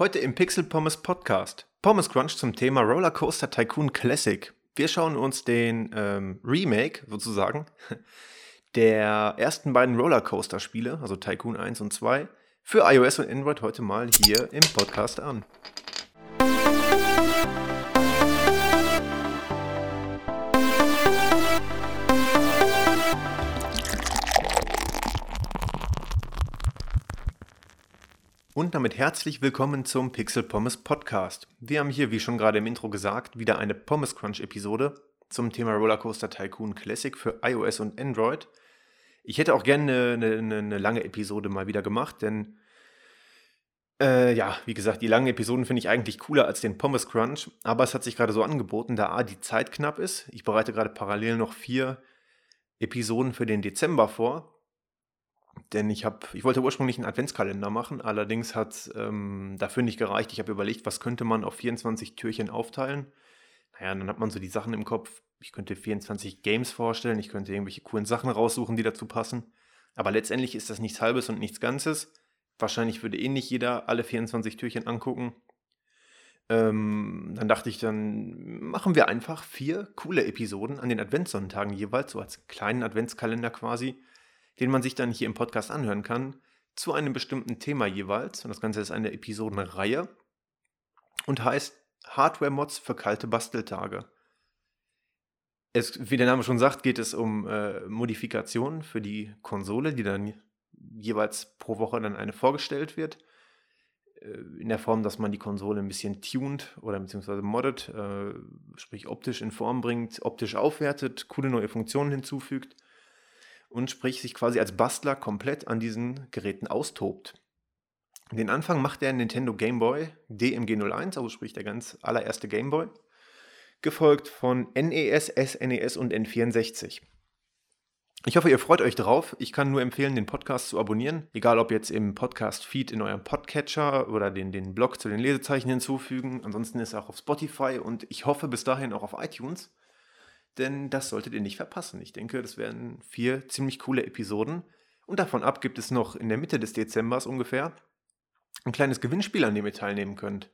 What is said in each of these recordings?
Heute im Pixel Pommes Podcast. Pommes Crunch zum Thema Rollercoaster Tycoon Classic. Wir schauen uns den ähm, Remake sozusagen der ersten beiden Rollercoaster-Spiele, also Tycoon 1 und 2, für iOS und Android heute mal hier im Podcast an. Und damit herzlich willkommen zum Pixel Pommes Podcast. Wir haben hier, wie schon gerade im Intro gesagt, wieder eine Pommes Crunch Episode zum Thema Rollercoaster Tycoon Classic für iOS und Android. Ich hätte auch gerne eine, eine, eine lange Episode mal wieder gemacht, denn äh, ja, wie gesagt, die langen Episoden finde ich eigentlich cooler als den Pommes Crunch, aber es hat sich gerade so angeboten, da A, die Zeit knapp ist. Ich bereite gerade parallel noch vier Episoden für den Dezember vor denn ich habe, ich wollte ursprünglich einen Adventskalender machen, allerdings hat ähm, dafür nicht gereicht. Ich habe überlegt, was könnte man auf 24 Türchen aufteilen. Naja, dann hat man so die Sachen im Kopf. Ich könnte 24 Games vorstellen, ich könnte irgendwelche coolen Sachen raussuchen, die dazu passen. Aber letztendlich ist das nichts Halbes und nichts Ganzes. Wahrscheinlich würde eh nicht jeder alle 24 Türchen angucken. Ähm, dann dachte ich, dann machen wir einfach vier coole Episoden an den Adventssonntagen jeweils, so als kleinen Adventskalender quasi den man sich dann hier im Podcast anhören kann, zu einem bestimmten Thema jeweils. Und das Ganze ist eine Episodenreihe und heißt Hardware-Mods für kalte Basteltage. Es, wie der Name schon sagt, geht es um äh, Modifikationen für die Konsole, die dann jeweils pro Woche dann eine vorgestellt wird. Äh, in der Form, dass man die Konsole ein bisschen tuned oder beziehungsweise moddet, äh, sprich optisch in Form bringt, optisch aufwertet, coole neue Funktionen hinzufügt und sprich sich quasi als Bastler komplett an diesen Geräten austobt. Den Anfang macht der Nintendo Game Boy DMG01, also sprich der ganz allererste Game Boy, gefolgt von NES, SNES und N64. Ich hoffe, ihr freut euch drauf. Ich kann nur empfehlen, den Podcast zu abonnieren. Egal ob jetzt im Podcast-Feed in eurem Podcatcher oder den, den Blog zu den Lesezeichen hinzufügen. Ansonsten ist er auch auf Spotify und ich hoffe bis dahin auch auf iTunes denn das solltet ihr nicht verpassen. Ich denke, das werden vier ziemlich coole Episoden. Und davon ab gibt es noch in der Mitte des Dezembers ungefähr ein kleines Gewinnspiel, an dem ihr teilnehmen könnt.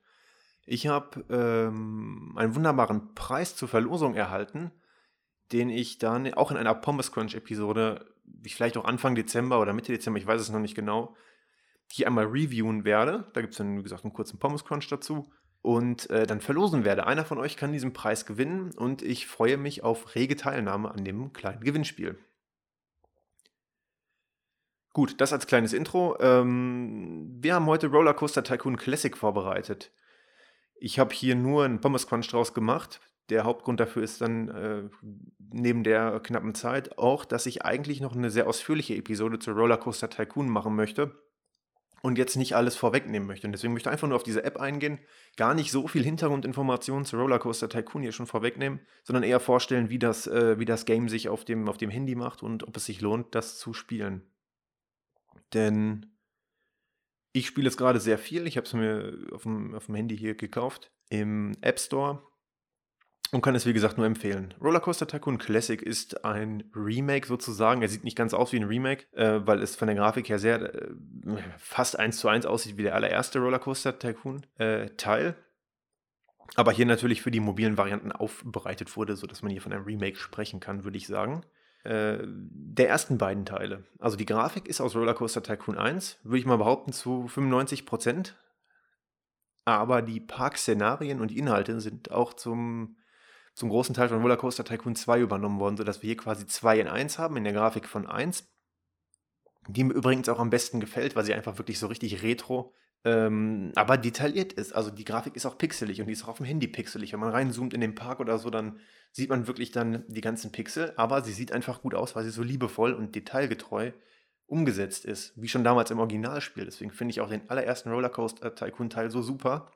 Ich habe ähm, einen wunderbaren Preis zur Verlosung erhalten, den ich dann auch in einer Pommes Crunch Episode, vielleicht auch Anfang Dezember oder Mitte Dezember, ich weiß es noch nicht genau, hier einmal reviewen werde. Da gibt es dann, wie gesagt, einen kurzen Pommes Crunch dazu und äh, dann verlosen werde. Einer von euch kann diesen Preis gewinnen und ich freue mich auf rege Teilnahme an dem kleinen Gewinnspiel. Gut, das als kleines Intro. Ähm, wir haben heute Rollercoaster Tycoon Classic vorbereitet. Ich habe hier nur einen Pommes Crunch draus gemacht. Der Hauptgrund dafür ist dann äh, neben der knappen Zeit auch, dass ich eigentlich noch eine sehr ausführliche Episode zu Rollercoaster Tycoon machen möchte und jetzt nicht alles vorwegnehmen möchte. Und deswegen möchte ich einfach nur auf diese App eingehen, gar nicht so viel Hintergrundinformationen zu Rollercoaster Tycoon hier schon vorwegnehmen, sondern eher vorstellen, wie das, äh, wie das Game sich auf dem, auf dem Handy macht und ob es sich lohnt, das zu spielen. Denn ich spiele es gerade sehr viel. Ich habe es mir auf dem, auf dem Handy hier gekauft im App Store und kann es wie gesagt nur empfehlen. Rollercoaster Tycoon Classic ist ein Remake sozusagen. Er sieht nicht ganz aus wie ein Remake, äh, weil es von der Grafik her sehr äh, fast eins zu eins aussieht wie der allererste Rollercoaster Tycoon äh, Teil. Aber hier natürlich für die mobilen Varianten aufbereitet wurde, sodass man hier von einem Remake sprechen kann, würde ich sagen. Äh, der ersten beiden Teile. Also die Grafik ist aus Rollercoaster Tycoon 1, würde ich mal behaupten, zu 95 Prozent. Aber die Parkszenarien und Inhalte sind auch zum zum großen Teil von Rollercoaster Tycoon 2 übernommen worden, sodass wir hier quasi 2 in 1 haben in der Grafik von 1. Die mir übrigens auch am besten gefällt, weil sie einfach wirklich so richtig retro, ähm, aber detailliert ist. Also die Grafik ist auch pixelig und die ist auch auf dem Handy pixelig. Wenn man reinzoomt in den Park oder so, dann sieht man wirklich dann die ganzen Pixel, aber sie sieht einfach gut aus, weil sie so liebevoll und detailgetreu umgesetzt ist, wie schon damals im Originalspiel. Deswegen finde ich auch den allerersten Rollercoaster Tycoon Teil so super,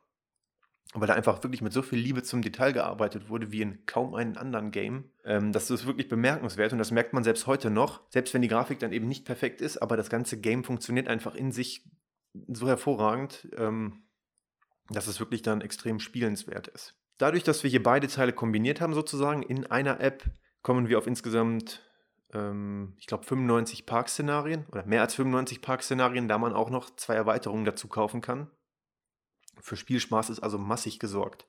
weil da einfach wirklich mit so viel Liebe zum Detail gearbeitet wurde wie in kaum einem anderen Game. Ähm, das ist wirklich bemerkenswert und das merkt man selbst heute noch, selbst wenn die Grafik dann eben nicht perfekt ist, aber das ganze Game funktioniert einfach in sich so hervorragend, ähm, dass es wirklich dann extrem spielenswert ist. Dadurch, dass wir hier beide Teile kombiniert haben sozusagen in einer App, kommen wir auf insgesamt, ähm, ich glaube, 95 Parkszenarien oder mehr als 95 Parkszenarien, da man auch noch zwei Erweiterungen dazu kaufen kann Für Spielspaß ist also massig gesorgt.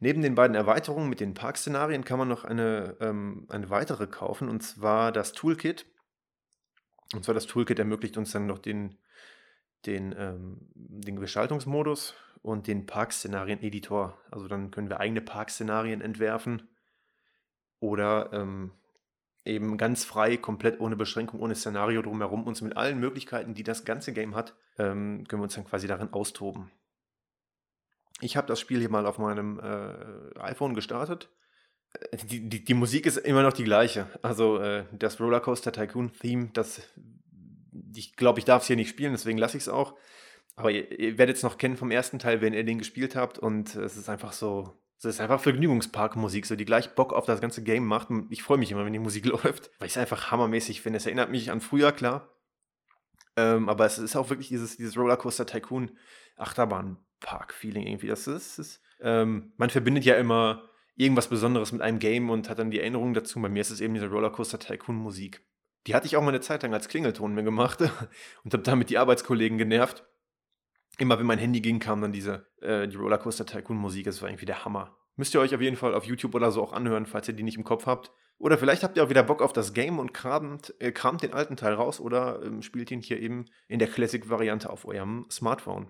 Neben den beiden Erweiterungen mit den Parkszenarien kann man noch eine, ähm, eine weitere kaufen, und zwar das Toolkit. Und zwar das Toolkit ermöglicht uns dann noch den, den, ähm, den Gestaltungsmodus und den Parkszenarien-Editor. Also dann können wir eigene Parkszenarien entwerfen oder ähm, eben ganz frei, komplett ohne Beschränkung, ohne Szenario drumherum, uns mit allen Möglichkeiten, die das ganze Game hat, ähm, können wir uns dann quasi darin austoben. Ich habe das Spiel hier mal auf meinem äh, iPhone gestartet. Äh, die, die, die, Musik ist immer noch die gleiche. Also äh, das Rollercoaster Tycoon Theme, das ich glaube, ich darf es hier nicht spielen, deswegen lasse ich es auch. Aber ihr, ihr werdet es noch kennen vom ersten Teil, wenn ihr den gespielt habt. Und es ist einfach so, es ist einfach Vergnügungsparkmusik, so die gleich Bock auf das ganze Game macht. Ich freue mich immer, wenn die Musik läuft, weil ich es einfach hammermäßig finde. Es erinnert mich an früher, klar. Ähm, aber es ist auch wirklich dieses, dieses Rollercoaster Tycoon Achterbahnpark-Feeling irgendwie. Das ist, ist ähm, man verbindet ja immer irgendwas Besonderes mit einem Game und hat dann die Erinnerung dazu. Bei mir ist es eben diese Rollercoaster Tycoon Musik. Die hatte ich auch mal eine Zeit lang als Klingelton mir gemacht und habe damit die Arbeitskollegen genervt. Immer wenn mein Handy ging, kam dann diese äh, die Rollercoaster Tycoon Musik. Das war irgendwie der Hammer. Müsst ihr euch auf jeden Fall auf YouTube oder so auch anhören, falls ihr die nicht im Kopf habt. Oder vielleicht habt ihr auch wieder Bock auf das Game und kramt, äh, kramt den alten Teil raus oder ähm, spielt ihn hier eben in der Classic-Variante auf eurem Smartphone.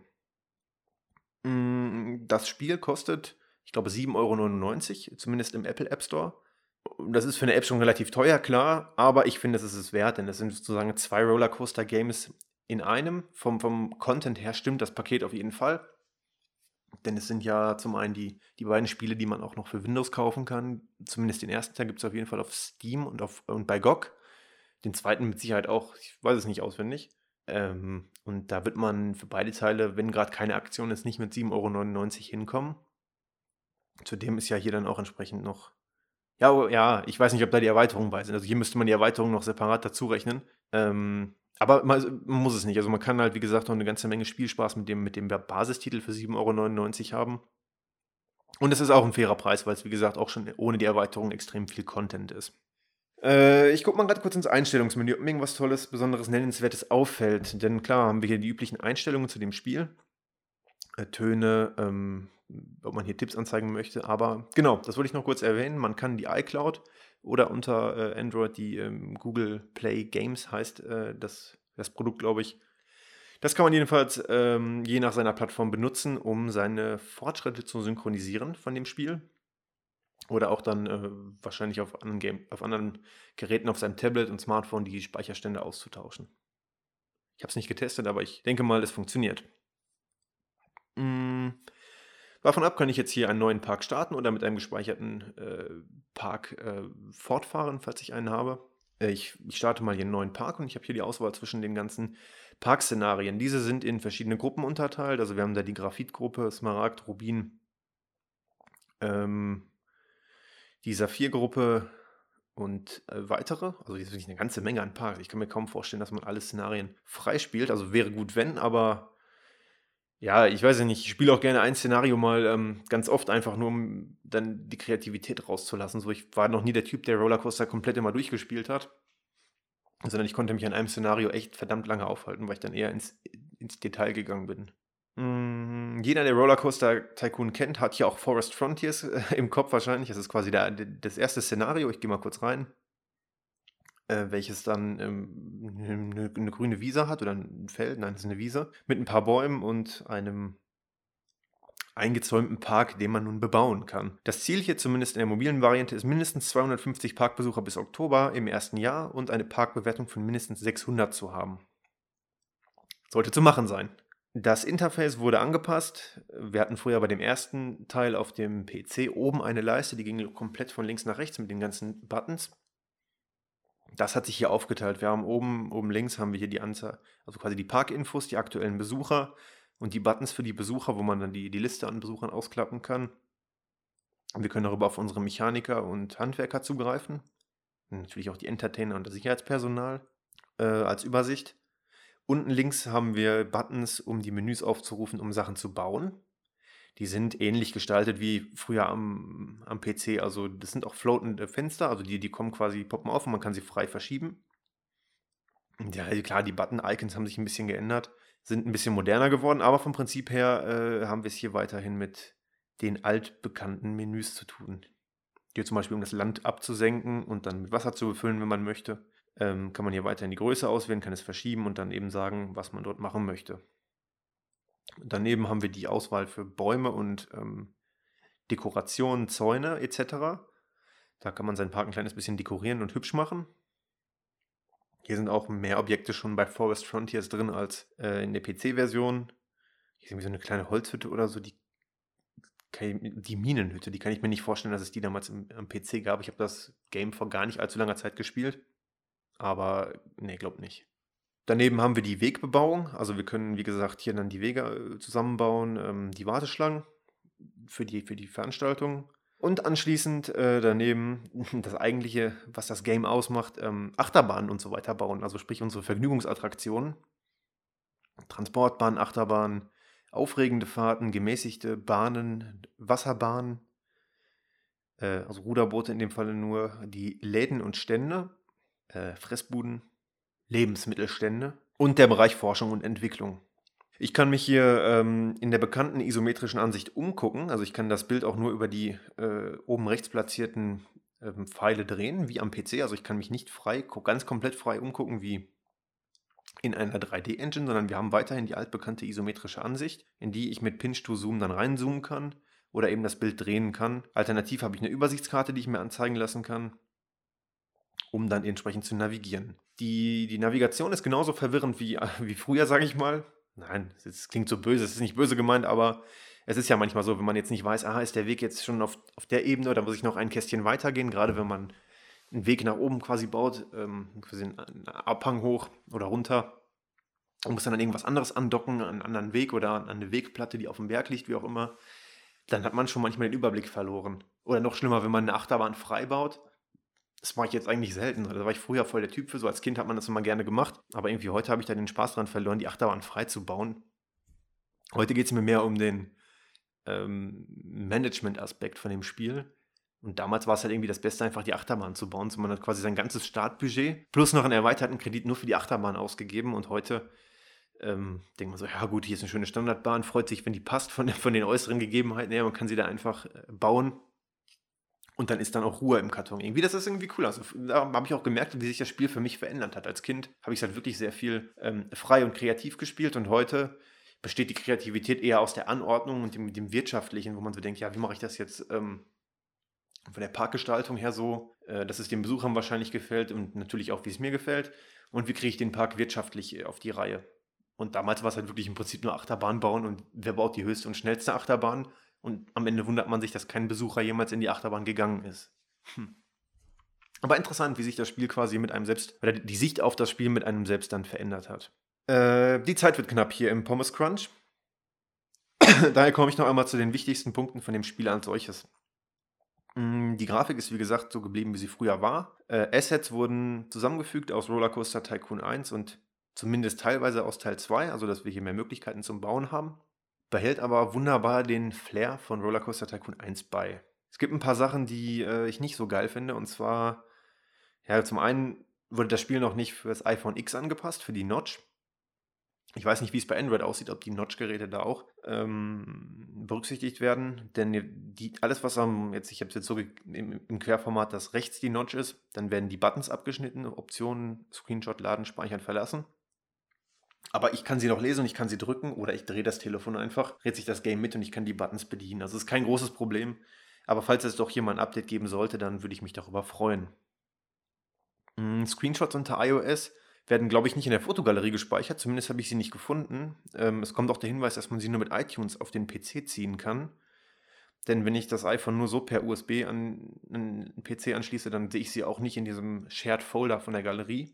Mm, das Spiel kostet, ich glaube, 7,99 Euro, zumindest im Apple App Store das ist für eine App schon relativ teuer, klar, aber ich finde, es ist es wert, denn es sind sozusagen zwei Rollercoaster-Games in einem. Vom, vom Content her stimmt das Paket auf jeden Fall. Denn es sind ja zum einen die, die beiden Spiele, die man auch noch für Windows kaufen kann. Zumindest den ersten Teil gibt es auf jeden Fall auf Steam und, auf, und bei GOG. Den zweiten mit Sicherheit auch, ich weiß es nicht auswendig. Ähm, und da wird man für beide Teile, wenn gerade keine Aktion ist, nicht mit 7,99 Euro hinkommen. Zudem ist ja hier dann auch entsprechend noch ja, oh, ja, ich weiß nicht, ob da die Erweiterungen bei sind. Also hier müsste man die Erweiterungen noch separat dazu rechnen. Ähm, aber man, man, muss es nicht. Also man kann halt, wie gesagt, noch eine ganze Menge Spielspaß mit dem, mit dem Basistitel für 7,99 Euro haben. Und es ist auch ein fairer Preis, weil es, wie gesagt, auch schon ohne die Erweiterung extrem viel Content ist. Äh, ich gucke mal gerade kurz ins Einstellungsmenü, ob mir irgendwas Tolles, Besonderes, Nennenswertes auffällt. Denn klar haben wir hier die üblichen Einstellungen zu dem Spiel. Äh, Töne, ähm, ob man hier Tipps anzeigen möchte. Aber genau, das wollte ich noch kurz erwähnen. Man kann die iCloud oder unter äh, Android die ähm, Google Play Games heißt äh, das, das Produkt, glaube ich. Das kann man jedenfalls ähm, je nach seiner Plattform benutzen, um seine Fortschritte zu synchronisieren von dem Spiel. Oder auch dann äh, wahrscheinlich auf anderen, Game auf anderen Geräten, auf seinem Tablet und Smartphone die Speicherstände auszutauschen. Ich habe es nicht getestet, aber ich denke mal, es funktioniert. Mmh. Davon ab kann ich jetzt hier einen neuen Park starten oder mit einem gespeicherten äh, Park äh, fortfahren, falls ich einen habe. Äh, ich, ich, starte mal hier einen neuen Park und ich habe hier die Auswahl zwischen den ganzen Parkszenarien. Diese sind in verschiedene Gruppen unterteilt. Also wir haben da die Graphitgruppe, Smaragd, Rubin, ähm, die Saphirgruppe und äh, weitere. Also ist wirklich eine ganze Menge an Parks. Ich kann mir kaum vorstellen, dass man alle Szenarien freispielt. Also wäre gut, wenn, aber ja, ich weiß ja nicht, ich spiele auch gerne ein Szenario mal ähm, ganz oft einfach nur, um dann die Kreativität rauszulassen. So, ich war noch nie der Typ, der Rollercoaster komplett immer durchgespielt hat, sondern ich konnte mich an einem Szenario echt verdammt lange aufhalten, weil ich dann eher ins, ins Detail gegangen bin. Mm, jeder, der Rollercoaster Tycoon kennt, hat hier auch Forest Frontiers äh, im Kopf wahrscheinlich. Das ist quasi der, das erste Szenario. Ich gehe mal kurz rein äh, welches dann ähm, eine, eine grüne Wiese hat oder ein Feld, nein, das ist eine Wiese, mit ein paar Bäumen und einem eingezäumten Park, den man nun bebauen kann. Das Ziel hier zumindest in der mobilen Variante ist mindestens 250 Parkbesucher bis Oktober im ersten Jahr und eine Parkbewertung von mindestens 600 zu haben. Sollte zu machen sein. Das Interface wurde angepasst. Wir hatten früher bei dem ersten Teil auf dem PC oben eine Leiste, die ging komplett von links nach rechts mit den ganzen Buttons. Das hat sich hier aufgeteilt. Wir haben oben, oben links haben wir hier die Anzahl, also quasi die Parkinfos, die aktuellen Besucher und die Buttons für die Besucher, wo man dann die, die Liste an Besuchern ausklappen kann. Wir können darüber auf unsere Mechaniker und Handwerker zugreifen. Natürlich auch die Entertainer und das Sicherheitspersonal äh, als Übersicht. Unten links haben wir Buttons, um die Menüs aufzurufen, um Sachen zu bauen. Die sind ähnlich gestaltet wie früher am, am PC. Also das sind auch floatende Fenster, also die, die kommen quasi, poppen auf und man kann sie frei verschieben. Ja, also klar, die Button-Icons haben sich ein bisschen geändert. sind ein bisschen moderner geworden, aber vom Prinzip her äh, haben wir es hier weiterhin mit den altbekannten Menüs zu tun. Hier zum Beispiel, um das Land abzusenken und dann mit Wasser zu befüllen, wenn man möchte, ähm, kann man hier weiterhin die Größe auswählen, kann es verschieben und dann eben sagen, was man dort machen möchte. Daneben haben wir die Auswahl für Bäume und ähm, Dekorationen, Zäune etc. Da kann man seinen Park ein kleines bisschen dekorieren und hübsch machen. Hier sind auch mehr Objekte schon bei Forest Frontiers drin als äh, in der PC-Version. Hier ist irgendwie so eine kleine Holzhütte oder so, die, die Minenhütte, die kann ich mir nicht vorstellen, dass es die damals im, am PC gab. Ich habe das Game vor gar nicht allzu langer Zeit gespielt. Aber nee, glaub nicht. Daneben haben wir die Wegbebauung. Also wir können, wie gesagt, hier dann die Wege äh, zusammenbauen, ähm, die Warteschlangen für die, für die Veranstaltung. Und anschließend äh, daneben das eigentliche, was das Game ausmacht, ähm, Achterbahnen und so weiter bauen. Also sprich unsere Vergnügungsattraktionen. Transportbahnen, Achterbahnen, aufregende Fahrten, gemäßigte Bahnen, Wasserbahnen, äh, also Ruderboote in dem Falle nur, die Läden und Stände, äh, Fressbuden, Lebensmittelstände und der Bereich Forschung und Entwicklung. Ich kann mich hier ähm, in der bekannten isometrischen Ansicht umgucken. Also ich kann das Bild auch nur über die äh, oben rechts platzierten ähm, Pfeile drehen, wie am PC. Also ich kann mich nicht frei, ganz komplett frei umgucken wie in einer 3D-Engine, sondern wir haben weiterhin die altbekannte isometrische Ansicht, in die ich mit Pinch-to-Zoom dann reinzoomen kann oder eben das Bild drehen kann. Alternativ habe ich eine Übersichtskarte, die ich mir anzeigen lassen kann, um dann entsprechend zu navigieren. Die, die Navigation ist genauso verwirrend wie, wie früher, sage ich mal. Nein, es klingt so böse, es ist nicht böse gemeint, aber es ist ja manchmal so, wenn man jetzt nicht weiß, ah, ist der Weg jetzt schon auf, auf der Ebene oder muss ich noch ein Kästchen weitergehen, gerade wenn man einen Weg nach oben quasi baut, ähm, quasi einen Abhang hoch oder runter und muss dann an irgendwas anderes andocken, einen anderen Weg oder an eine Wegplatte, die auf dem Berg liegt, wie auch immer, dann hat man schon manchmal den Überblick verloren. Oder noch schlimmer, wenn man eine Achterbahn frei baut das mache ich jetzt eigentlich selten. Da war ich früher voll der Typ für. So als Kind hat man das immer gerne gemacht. Aber irgendwie heute habe ich da den Spaß dran verloren, die Achterbahn frei zu bauen. Heute geht es mir mehr um den ähm, Management-Aspekt von dem Spiel. Und damals war es halt irgendwie das Beste, einfach die Achterbahn zu bauen. So man hat quasi sein ganzes Startbudget plus noch einen erweiterten Kredit nur für die Achterbahn ausgegeben. Und heute ähm, denkt man so, ja gut, hier ist eine schöne Standardbahn, freut sich, wenn die passt von, von den äußeren Gegebenheiten her. Man kann sie da einfach äh, bauen und dann ist dann auch Ruhe im Karton. Irgendwie, das ist irgendwie cool. Also, da habe ich auch gemerkt, wie sich das Spiel für mich verändert hat. Als Kind habe ich es halt wirklich sehr viel ähm, frei und kreativ gespielt und heute besteht die Kreativität eher aus der Anordnung und dem, dem Wirtschaftlichen, wo man so denkt, ja, wie mache ich das jetzt ähm, von der Parkgestaltung her so, äh, dass es den Besuchern wahrscheinlich gefällt und natürlich auch, wie es mir gefällt. Und wie kriege ich den Park wirtschaftlich äh, auf die Reihe? Und damals war es halt wirklich im Prinzip nur Achterbahn bauen und wer baut die höchste und schnellste Achterbahn? Und am Ende wundert man sich, dass kein Besucher jemals in die Achterbahn gegangen ist. Hm. Aber interessant, wie sich das Spiel quasi mit einem selbst, oder die Sicht auf das Spiel mit einem selbst dann verändert hat. Äh, die Zeit wird knapp hier im Pommes Crunch. Daher komme ich noch einmal zu den wichtigsten Punkten von dem Spiel als solches. Hm, die Grafik ist wie gesagt so geblieben, wie sie früher war. Äh, Assets wurden zusammengefügt aus Rollercoaster Tycoon 1 und zumindest teilweise aus Teil 2, also dass wir hier mehr Möglichkeiten zum Bauen haben behält aber wunderbar den Flair von Rollercoaster Tycoon 1 bei. Es gibt ein paar Sachen, die äh, ich nicht so geil finde. Und zwar, ja, zum einen wurde das Spiel noch nicht für das iPhone X angepasst, für die Notch. Ich weiß nicht, wie es bei Android aussieht, ob die Notch-Geräte da auch ähm, berücksichtigt werden. Denn die, alles, was am, jetzt, ich habe es jetzt so im, im, Querformat, dass rechts die Notch ist, dann werden die Buttons abgeschnitten, Optionen, Screenshot, Laden, Speichern, Verlassen. Aber ich kann sie noch lesen und ich kann sie drücken oder ich drehe das Telefon einfach, dreht sich das Game mit und ich kann die Buttons bedienen. Also ist kein großes Problem. Aber falls es doch hier mal ein Update geben sollte, dann würde ich mich darüber freuen. Hm, Screenshots unter iOS werden, glaube ich, nicht in der Fotogalerie gespeichert. Zumindest habe ich sie nicht gefunden. Ähm, es kommt auch der Hinweis, dass man sie nur mit iTunes auf den PC ziehen kann. Denn wenn ich das iPhone nur so per USB an einen PC anschließe, dann sehe ich sie auch nicht in diesem Shared Folder von der Galerie.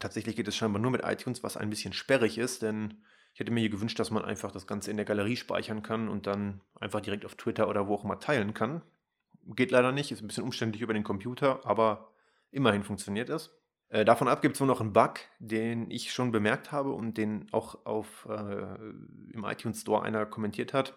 Tatsächlich geht es scheinbar nur mit iTunes, was ein bisschen sperrig ist, denn ich hätte mir hier gewünscht, dass man einfach das Ganze in der Galerie speichern kann und dann einfach direkt auf Twitter oder wo auch immer teilen kann. Geht leider nicht, ist ein bisschen umständlich über den Computer, aber immerhin funktioniert es. Äh, davon ab gibt es nur noch einen Bug, den ich schon bemerkt habe und den auch auf, äh, im iTunes Store einer kommentiert hat.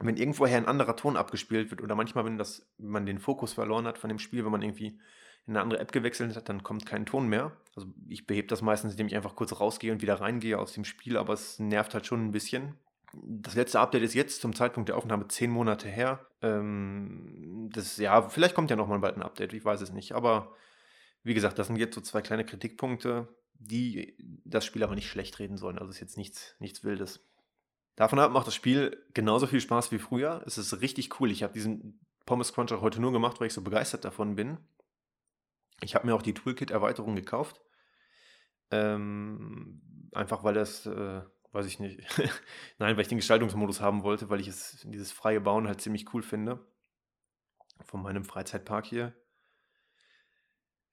Wenn irgendwoher ein anderer Ton abgespielt wird oder manchmal, wenn, das, wenn man den Fokus verloren hat von dem Spiel, wenn man irgendwie in eine andere App gewechselt hat, dann kommt kein Ton mehr. Also ich behebe das meistens, indem ich einfach kurz rausgehe und wieder reingehe aus dem Spiel, aber es nervt halt schon ein bisschen. Das letzte Update ist jetzt zum Zeitpunkt der Aufnahme zehn Monate her. Ähm, das, ja, vielleicht kommt ja nochmal bald ein Update, ich weiß es nicht. Aber wie gesagt, das sind jetzt so zwei kleine Kritikpunkte, die das Spiel aber nicht schlecht reden sollen. Also ist jetzt nichts, nichts Wildes. Davon ab macht das Spiel genauso viel Spaß wie früher. Es ist richtig cool. Ich habe diesen Pommes Crunch auch heute nur gemacht, weil ich so begeistert davon bin. Ich habe mir auch die Toolkit-Erweiterung gekauft. Ähm, einfach weil das, äh, weiß ich nicht, nein, weil ich den Gestaltungsmodus haben wollte, weil ich es, dieses freie Bauen halt ziemlich cool finde. Von meinem Freizeitpark hier.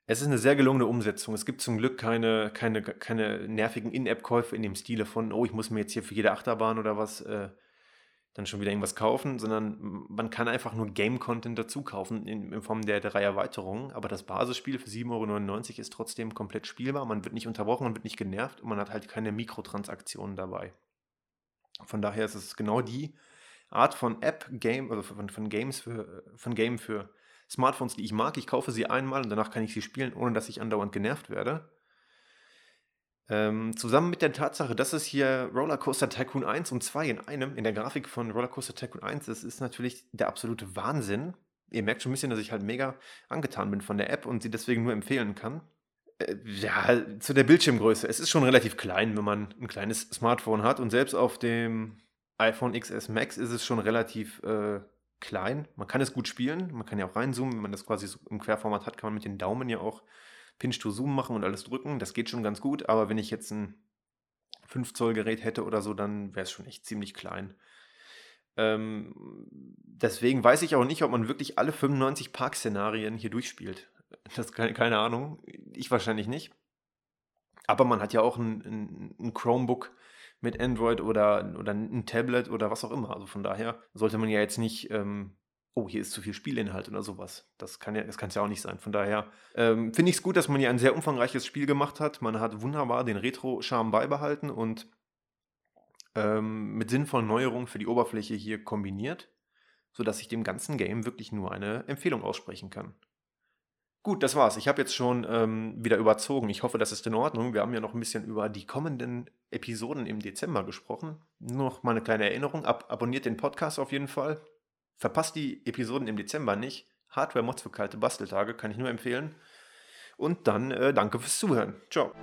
Es ist eine sehr gelungene Umsetzung. Es gibt zum Glück keine, keine, keine nervigen In-App-Käufe in dem Stile von, oh, ich muss mir jetzt hier für jede Achterbahn oder was äh, dann schon wieder irgendwas kaufen, sondern man kann einfach nur Game-Content dazu kaufen in, in, Form der drei Erweiterungen. Aber das Basisspiel für 7,99 Euro ist trotzdem komplett spielbar. Man wird nicht unterbrochen, man wird nicht genervt und man hat halt keine Mikrotransaktionen dabei. Von daher ist es genau die Art von App-Game, also von, von Games für, von Game für Smartphones, die ich mag. Ich kaufe sie einmal und danach kann ich sie spielen, ohne dass ich andauernd genervt werde. Ähm, zusammen mit der Tatsache, dass es hier Rollercoaster Tycoon 1 und 2 in einem, in der Grafik von Rollercoaster Tycoon 1 ist, ist natürlich der absolute Wahnsinn. Ihr merkt schon ein bisschen, dass ich halt mega angetan bin von der App und sie deswegen nur empfehlen kann. Äh, ja, zu der Bildschirmgröße. Es ist schon relativ klein, wenn man ein kleines Smartphone hat und selbst auf dem iPhone XS Max ist es schon relativ äh, klein. Man kann es gut spielen, man kann ja auch reinzoomen. Wenn man das quasi so im Querformat hat, kann man mit den Daumen ja auch Pinch to Zoom machen und alles drücken. Das geht schon ganz gut, aber wenn ich jetzt ein 5 Zoll Gerät hätte oder so, dann wäre es schon echt ziemlich klein. Ähm, deswegen weiß ich auch nicht, ob man wirklich alle 95 Parkszenarien hier durchspielt. Das keine, keine Ahnung. Ich wahrscheinlich nicht. Aber man hat ja auch ein, ein, ein Chromebook mit Android oder, oder ein Tablet oder was auch immer. Also von daher sollte man ja jetzt nicht, ähm, oh, hier ist zu viel Spielinhalt oder sowas. Das kann ja, das kann es ja auch nicht sein. Von daher ähm, finde ich es gut, dass man hier ein sehr umfangreiches Spiel gemacht hat. Man hat wunderbar den Retro-Charme beibehalten und ähm, mit sinnvollen Neuerungen für die Oberfläche hier kombiniert, sodass ich dem ganzen Game wirklich nur eine Empfehlung aussprechen kann. Gut, das war's. Ich habe jetzt schon ähm, wieder überzogen. Ich hoffe, das ist in Ordnung. Wir haben ja noch ein bisschen über die kommenden Episoden im Dezember gesprochen. Nur noch mal eine kleine Erinnerung. Ab abonniert den Podcast auf jeden Fall. Verpasst die Episoden im Dezember nicht. Hardware-Mods für kalte Basteltage kann ich nur empfehlen. Und dann äh, danke fürs Zuhören. Ciao.